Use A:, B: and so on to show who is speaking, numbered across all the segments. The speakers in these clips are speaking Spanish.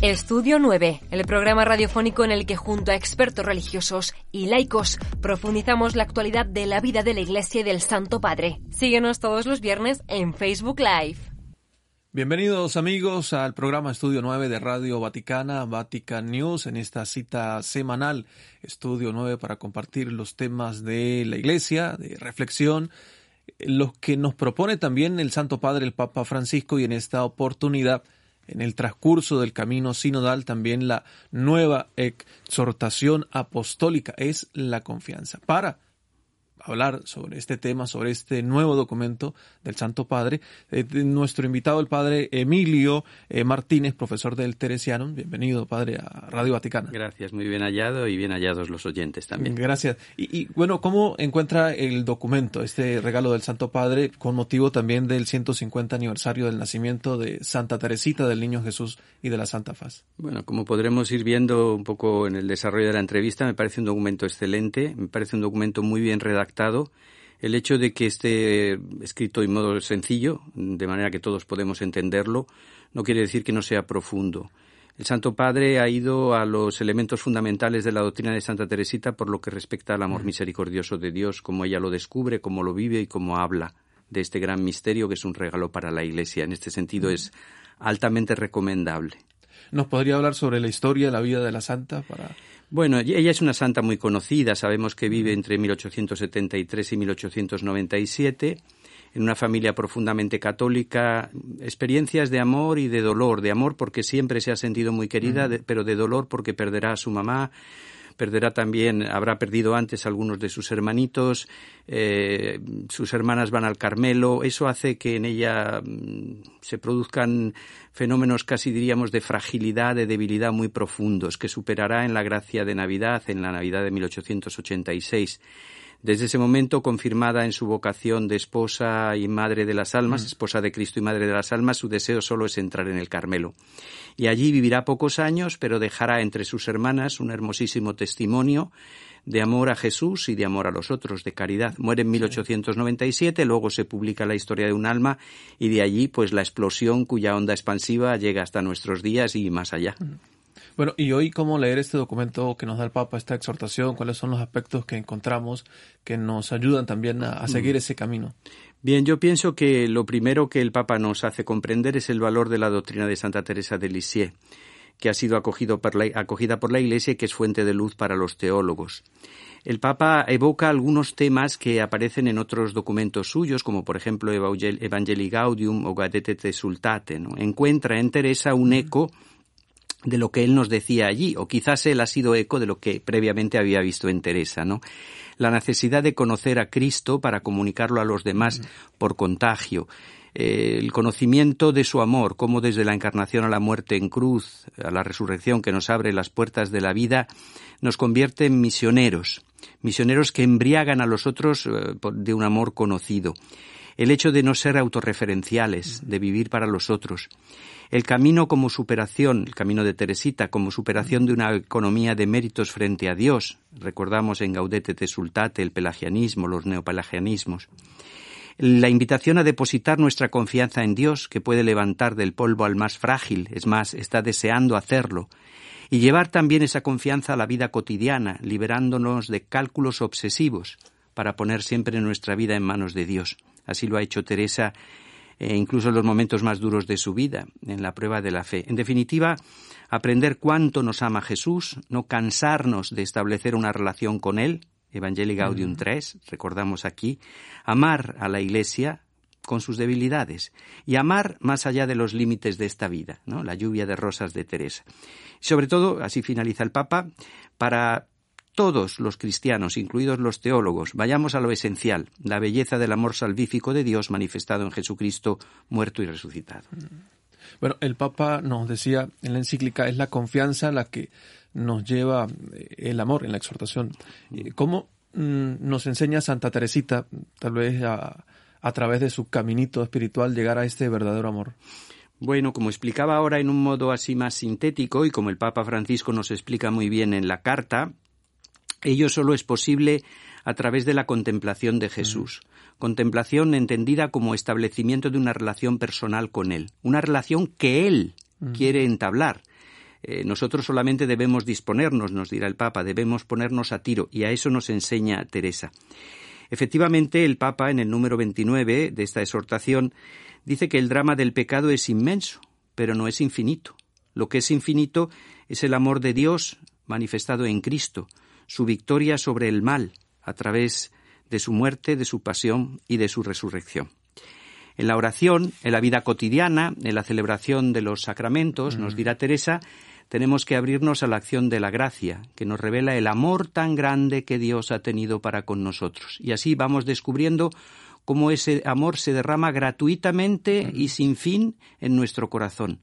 A: Estudio 9, el programa radiofónico en el que junto a expertos religiosos y laicos profundizamos la actualidad de la vida de la Iglesia y del Santo Padre. Síguenos todos los viernes en Facebook Live.
B: Bienvenidos amigos al programa Estudio 9 de Radio Vaticana, Vatican News, en esta cita semanal Estudio 9 para compartir los temas de la Iglesia, de reflexión, los que nos propone también el Santo Padre, el Papa Francisco, y en esta oportunidad en el transcurso del camino sinodal también la nueva exhortación apostólica es la confianza. Para hablar sobre este tema, sobre este nuevo documento del Santo Padre. Eh, nuestro invitado, el Padre Emilio eh, Martínez, profesor del Teresiano. Bienvenido, Padre, a Radio Vaticana.
C: Gracias, muy bien hallado y bien hallados los oyentes también.
B: Gracias. Y, bueno, ¿cómo encuentra el documento, este regalo del Santo Padre, con motivo también del 150 aniversario del nacimiento de Santa Teresita del Niño Jesús y de la Santa Faz?
C: Bueno, como podremos ir viendo un poco en el desarrollo de la entrevista, me parece un documento excelente, me parece un documento muy bien redactado el hecho de que esté escrito en modo sencillo, de manera que todos podemos entenderlo, no quiere decir que no sea profundo. El Santo Padre ha ido a los elementos fundamentales de la doctrina de Santa Teresita por lo que respecta al amor misericordioso de Dios, como ella lo descubre, cómo lo vive y cómo habla de este gran misterio que es un regalo para la Iglesia. En este sentido es altamente recomendable.
B: ¿Nos podría hablar sobre la historia, la vida de la Santa? Para...
C: Bueno, ella es una santa muy conocida, sabemos que vive entre 1873 y 1897 en una familia profundamente católica, experiencias de amor y de dolor, de amor porque siempre se ha sentido muy querida, pero de dolor porque perderá a su mamá, perderá también, habrá perdido antes algunos de sus hermanitos, eh, sus hermanas van al Carmelo, eso hace que en ella mm, se produzcan fenómenos casi diríamos de fragilidad, de debilidad muy profundos, que superará en la gracia de Navidad, en la Navidad de 1886. Desde ese momento, confirmada en su vocación de esposa y madre de las almas, mm. esposa de Cristo y madre de las almas, su deseo solo es entrar en el Carmelo. Y allí vivirá pocos años, pero dejará entre sus hermanas un hermosísimo testimonio de amor a Jesús y de amor a los otros, de caridad. Muere en 1897, luego se publica la historia de un alma y de allí pues la explosión cuya onda expansiva llega hasta nuestros días y más allá. Mm.
B: Bueno, y hoy cómo leer este documento que nos da el Papa, esta exhortación, cuáles son los aspectos que encontramos que nos ayudan también a, mm. seguir ese camino.
C: Bien, yo pienso que lo primero que el Papa nos hace comprender es el valor de la doctrina de Santa Teresa de Lisieux, que ha sido acogido por la, acogida por la Iglesia y que es fuente de luz para los teólogos. El Papa evoca algunos temas que aparecen en otros documentos suyos, como por ejemplo Evangelii Gaudium o Gaudete te Sultate. Encuentra en Teresa un eco de lo que él nos decía allí, o quizás él ha sido eco de lo que previamente había visto en Teresa, ¿no? La necesidad de conocer a Cristo para comunicarlo a los demás por contagio, eh, el conocimiento de su amor, como desde la encarnación a la muerte en cruz, a la resurrección que nos abre las puertas de la vida, nos convierte en misioneros, misioneros que embriagan a los otros eh, de un amor conocido. El hecho de no ser autorreferenciales, de vivir para los otros el camino como superación, el camino de Teresita como superación de una economía de méritos frente a Dios. Recordamos en Gaudete te Sultate el pelagianismo, los neopelagianismos. La invitación a depositar nuestra confianza en Dios, que puede levantar del polvo al más frágil, es más, está deseando hacerlo, y llevar también esa confianza a la vida cotidiana, liberándonos de cálculos obsesivos, para poner siempre nuestra vida en manos de Dios. Así lo ha hecho Teresa e incluso en los momentos más duros de su vida, en la prueba de la fe. En definitiva, aprender cuánto nos ama Jesús, no cansarnos de establecer una relación con Él, Evangelii Gaudium 3, recordamos aquí, amar a la Iglesia con sus debilidades y amar más allá de los límites de esta vida, ¿no? la lluvia de rosas de Teresa. sobre todo, así finaliza el Papa, para todos los cristianos, incluidos los teólogos, vayamos a lo esencial, la belleza del amor salvífico de Dios manifestado en Jesucristo, muerto y resucitado.
B: Bueno, el Papa nos decía en la encíclica, es la confianza la que nos lleva eh, el amor en la exhortación. Eh, ¿Cómo mm, nos enseña Santa Teresita, tal vez a, a través de su caminito espiritual, llegar a este verdadero amor?
C: Bueno, como explicaba ahora en un modo así más sintético y como el Papa Francisco nos explica muy bien en la carta, Ello solo es posible a través de la contemplación de Jesús. Contemplación entendida como establecimiento de una relación personal con Él, una relación que Él quiere entablar. Eh, nosotros solamente debemos disponernos, nos dirá el Papa, debemos ponernos a tiro, y a eso nos enseña Teresa. Efectivamente, el Papa, en el número 29 de esta exhortación, dice que el drama del pecado es inmenso, pero no es infinito. Lo que es infinito es el amor de Dios manifestado en Cristo, su victoria sobre el mal, a través de su muerte, de su pasión y de su resurrección. En la oración, en la vida cotidiana, en la celebración de los sacramentos, nos dirá Teresa, tenemos que abrirnos a la acción de la gracia, que nos revela el amor tan grande que Dios ha tenido para con nosotros. Y así vamos descubriendo cómo ese amor se derrama gratuitamente y sin fin en nuestro corazón.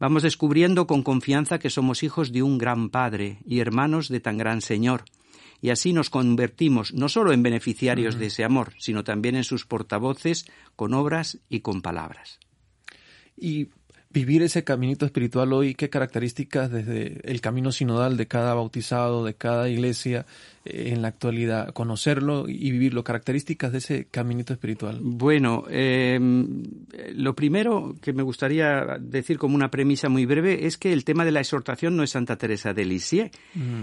C: Vamos descubriendo con confianza que somos hijos de un gran Padre y hermanos de tan gran Señor. Y así nos convertimos no solo en beneficiarios de ese amor, sino también en sus portavoces con obras y con palabras.
B: Y vivir ese caminito espiritual hoy, qué características desde el camino sinodal de cada bautizado, de cada iglesia eh, en la actualidad, conocerlo y vivirlo, características de ese caminito espiritual.
C: Bueno, em, lo primero que me gustaría decir como una premisa muy breve es que el tema de la exhortación no es Santa Teresa de Lisieux,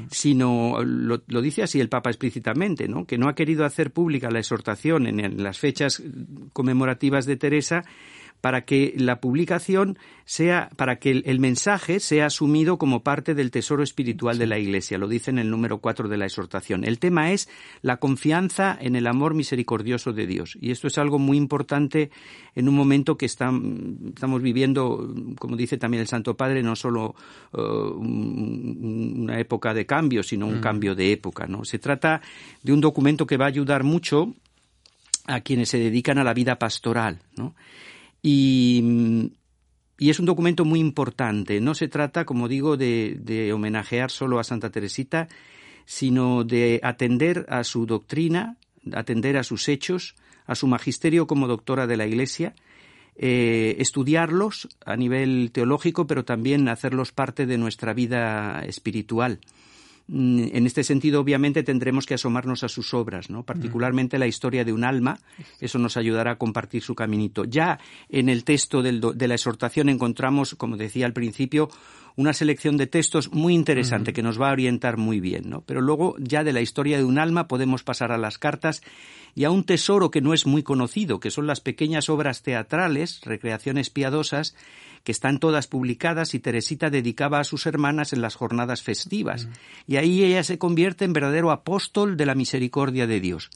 C: sino lo, dice así el Papa explícitamente, ¿no? que no ha querido hacer pública la exhortación en las fechas conmemorativas de Teresa, para que la publicación sea, para que el, mensaje sea asumido como parte del tesoro espiritual de la Iglesia. Lo dice en el número 4 de la exhortación. El tema es la confianza en el amor misericordioso de Dios. Y esto es algo muy importante en un momento que estamos viviendo, como dice también el Santo Padre, no solo uh, una época de cambio, sino un mm. cambio de época. ¿no? Se trata de un documento que va a ayudar mucho a quienes se dedican a la vida pastoral, ¿no? Y, es un documento muy importante. No se trata, como digo, de, homenajear solo a Santa Teresita, sino de atender a su doctrina, atender a sus hechos, a su magisterio como doctora de la Iglesia, eh, estudiarlos a nivel teológico, pero también hacerlos parte de nuestra vida espiritual. Mm, en este sentido, obviamente, tendremos que asomarnos a sus obras, ¿no? particularmente la historia de un alma. Eso nos ayudará a compartir su caminito. Ya en el texto de la exhortación encontramos, como decía al principio, una selección de textos muy interesante que nos va a orientar muy bien, ¿no? Pero luego ya de la historia de un alma podemos pasar a las cartas y a un tesoro que no es muy conocido, que son las pequeñas obras teatrales, recreaciones piadosas, que están todas publicadas y Teresita dedicaba a sus hermanas en las jornadas festivas. Y ahí ella se convierte en verdadero apóstol de la misericordia de Dios.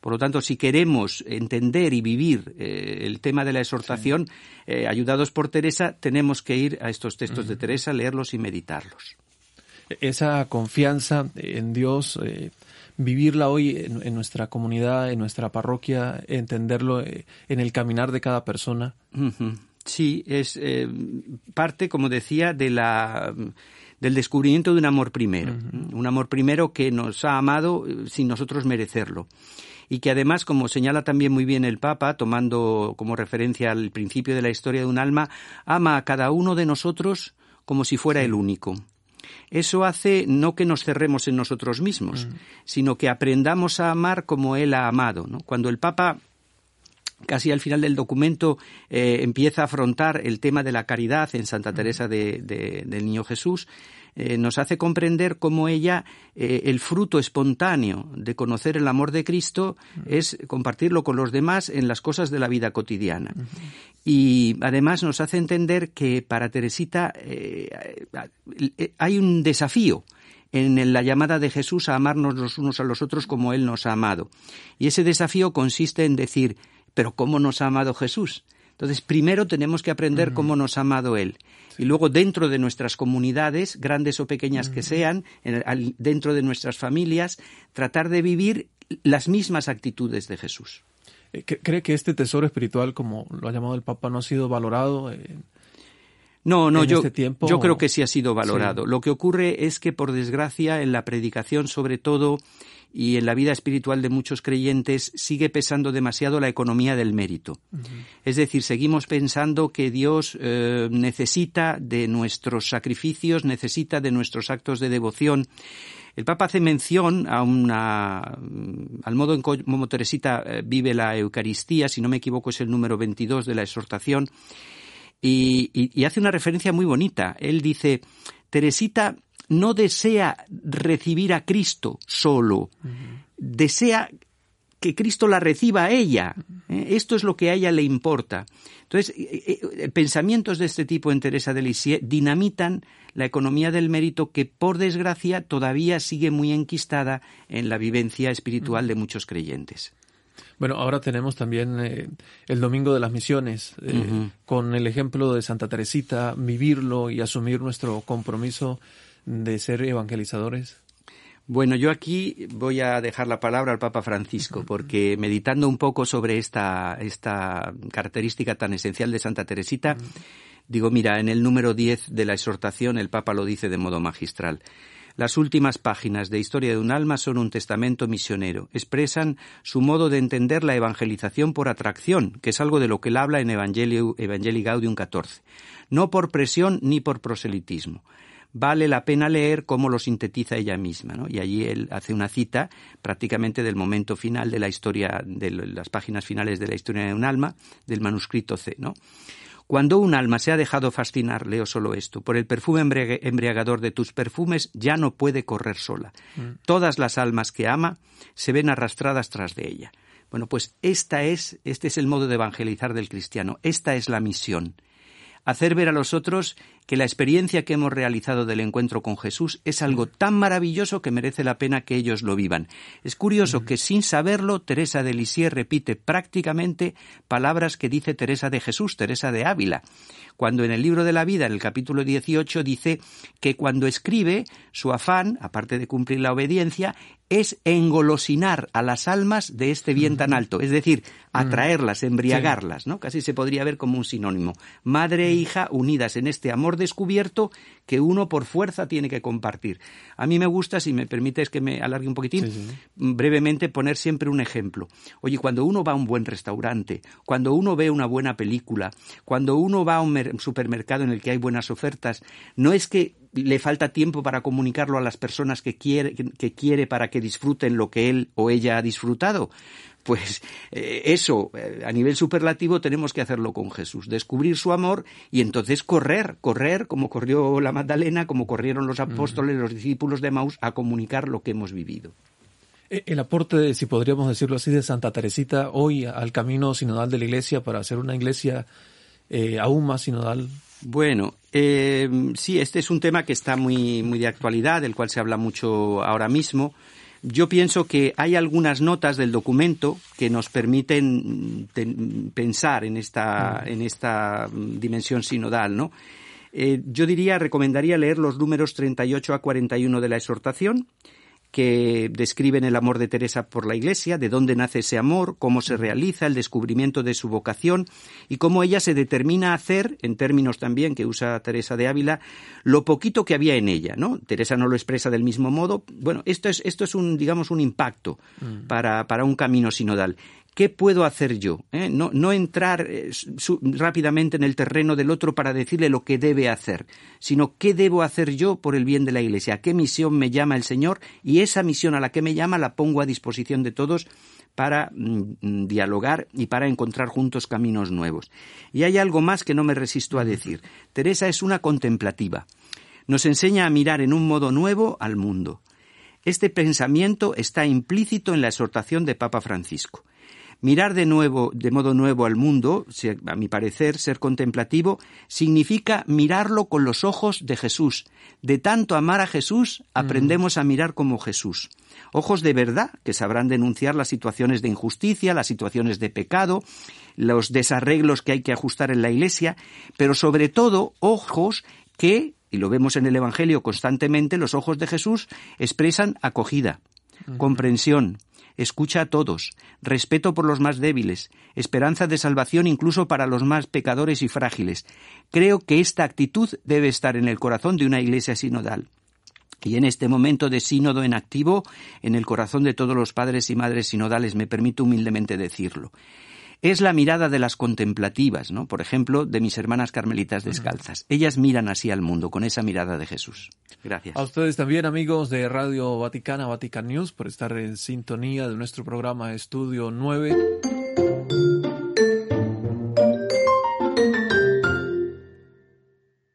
C: Por lo tanto, si queremos entender y vivir eh, el tema de la exhortación, eh, ayudados por Teresa, tenemos que ir a estos textos de Teresa, leerlos y meditarlos.
B: Esa confianza en Dios, eh, vivirla hoy en, nuestra comunidad, en nuestra parroquia, entenderlo en el caminar de cada persona.
C: Sí, es eh, parte, como decía, de la, del descubrimiento de un amor primero. Un amor primero que nos ha amado eh, sin nosotros merecerlo. Y que además, como señala también muy bien el Papa, tomando como referencia al principio de la historia de un alma, ama a cada uno de nosotros como si fuera el único. Eso hace no que nos cerremos en nosotros mismos, sino que aprendamos a amar como Él ha amado. Cuando el Papa casi al final del documento eh, empieza a afrontar el tema de la caridad en Santa Teresa del Niño Jesús, eh, nos hace comprender cómo ella, eh, el fruto espontáneo de conocer el amor de Cristo es compartirlo con los demás en las cosas de la vida cotidiana. Y además nos hace entender que para Teresita hay un desafío en la llamada de Jesús a amarnos los unos a los otros como Él nos ha amado. Y ese desafío consiste en decir, pero ¿cómo nos ha amado Jesús? Entonces, primero tenemos que aprender cómo nos ha amado Él. Y luego, dentro de nuestras comunidades, grandes o pequeñas que sean, dentro de nuestras familias, tratar de vivir las mismas actitudes de Jesús.
B: Eh, ¿Cree que este tesoro espiritual, como lo ha llamado el Papa, no ha sido valorado? En,
C: no, no, yo, este tiempo, yo creo que sí ha sido valorado. Lo que ocurre es que, por desgracia, en la predicación, sobre todo, y en la vida espiritual de muchos creyentes sigue pesando demasiado la economía del mérito. Es decir, seguimos pensando que Dios eh, necesita de nuestros sacrificios, necesita de nuestros actos de devoción. El Papa hace mención a una, al modo en cómo Teresita eh, vive la Eucaristía, si no me equivoco es el número 22 de la exhortación, y hace una referencia muy bonita. Él dice, Teresita no desea recibir a Cristo solo, desea que Cristo la reciba a ella. ¿eh? Esto es lo que a ella le importa. Entonces, eh, eh, pensamientos de este tipo en Teresa de Lisieux dinamitan la economía del mérito que, por desgracia, todavía sigue muy enquistada en la vivencia espiritual de muchos creyentes.
B: Bueno, ahora tenemos también el Domingo de las Misiones, con el ejemplo de Santa Teresita, vivirlo y asumir nuestro compromiso de ser evangelizadores.
C: Bueno, yo aquí voy a dejar la palabra al Papa Francisco, porque meditando un poco sobre esta, esta característica tan esencial de Santa Teresita, digo, mira, en el número 10 de la exhortación el Papa lo dice de modo magistral. Las últimas páginas de Historia de un alma son un testamento misionero. Expresan su modo de entender la evangelización por atracción, que es algo de lo que él habla en Evangelii Gaudium 14. No por presión ni por proselitismo vale la pena leer cómo lo sintetiza ella misma. ¿no? Y allí él hace una cita prácticamente del momento final de la historia, de las páginas finales de la historia de un alma, del manuscrito C. ¿no? Cuando un alma se ha dejado fascinar, leo solo esto, por el perfume embriagador de tus perfumes, ya no puede correr sola. Mm. Todas las almas que ama se ven arrastradas tras de ella. Bueno, pues esta es, este es el modo de evangelizar del cristiano, esta es la misión hacer ver a los otros que la experiencia que hemos realizado del encuentro con Jesús es algo tan maravilloso que merece la pena que ellos lo vivan. Es curioso que sin saberlo, Teresa de Lisieux repite prácticamente palabras que dice Teresa de Jesús, Teresa de Ávila. Cuando en el libro de la vida, en el capítulo 18, dice que cuando escribe, su afán, aparte de cumplir la obediencia, es engolosinar a las almas de este bien tan alto, es decir, atraerlas, embriagarlas, ¿no? Casi se podría ver como un sinónimo. Madre e hija unidas en este amor descubierto que uno por fuerza tiene que compartir. A mí me gusta, si me permites que me alargue un poquitín, brevemente poner siempre un ejemplo. Oye, cuando uno va a un buen restaurante, cuando uno ve una buena película, cuando uno va a un supermercado en el que hay buenas ofertas, no es que le falta tiempo para comunicarlo a las personas que quiere, que quiere para que disfruten lo que él o ella ha disfrutado. Pues eh, eso, eh, a nivel superlativo, tenemos que hacerlo con Jesús, descubrir su amor y entonces correr, correr como corrió la Magdalena, como corrieron los apóstoles, los discípulos de Maus, a comunicar lo que hemos vivido.
B: E, el aporte, si podríamos decirlo así, de Santa Teresita hoy al camino sinodal de la Iglesia para hacer una Iglesia eh, aún más sinodal.
C: Bueno, sí, este es un tema que está muy, muy de actualidad, del cual se habla mucho ahora mismo. Yo pienso que hay algunas notas del documento que nos permiten pensar en esta, en esta dimensión sinodal, ¿no? Eh, yo diría, recomendaría leer los números 38 a 41 de la exhortación, que describen el amor de Teresa por la Iglesia, de dónde nace ese amor, cómo se realiza, el descubrimiento de su vocación y cómo ella se determina a hacer, en términos también que usa Teresa de Ávila, lo poquito que había en ella, ¿no? Teresa no lo expresa del mismo modo. Bueno, esto es, esto es un, digamos, un impacto mm. para, para un camino sinodal. ¿Qué puedo hacer yo? ¿Eh? No, entrar eh, rápidamente en el terreno del otro para decirle lo que debe hacer, sino qué debo hacer yo por el bien de la Iglesia, qué misión me llama el Señor y esa misión a la que me llama la pongo a disposición de todos para mm, dialogar y para encontrar juntos caminos nuevos. Y hay algo más que no me resisto a decir. Teresa es una contemplativa. Nos enseña a mirar en un modo nuevo al mundo. Este pensamiento está implícito en la exhortación de Papa Francisco. Mirar de nuevo, de modo nuevo al mundo, a mi parecer, ser contemplativo, significa mirarlo con los ojos de Jesús. De tanto amar a Jesús, aprendemos a mirar como Jesús. Ojos de verdad, que sabrán denunciar las situaciones de injusticia, las situaciones de pecado, los desarreglos que hay que ajustar en la Iglesia, pero sobre todo ojos que, y lo vemos en el Evangelio constantemente, los ojos de Jesús expresan acogida, comprensión, escucha a todos, respeto por los más débiles, esperanza de salvación incluso para los más pecadores y frágiles. Creo que esta actitud debe estar en el corazón de una iglesia sinodal. Y en este momento de sínodo en activo, en el corazón de todos los padres y madres sinodales, me permito humildemente decirlo es la mirada de las contemplativas, ¿no? Por ejemplo, de mis hermanas carmelitas descalzas. Ellas miran así al mundo, con esa mirada de Jesús. Gracias.
B: A ustedes también, amigos de Radio Vaticana, Vatican News, por estar en sintonía de nuestro programa Estudio 9.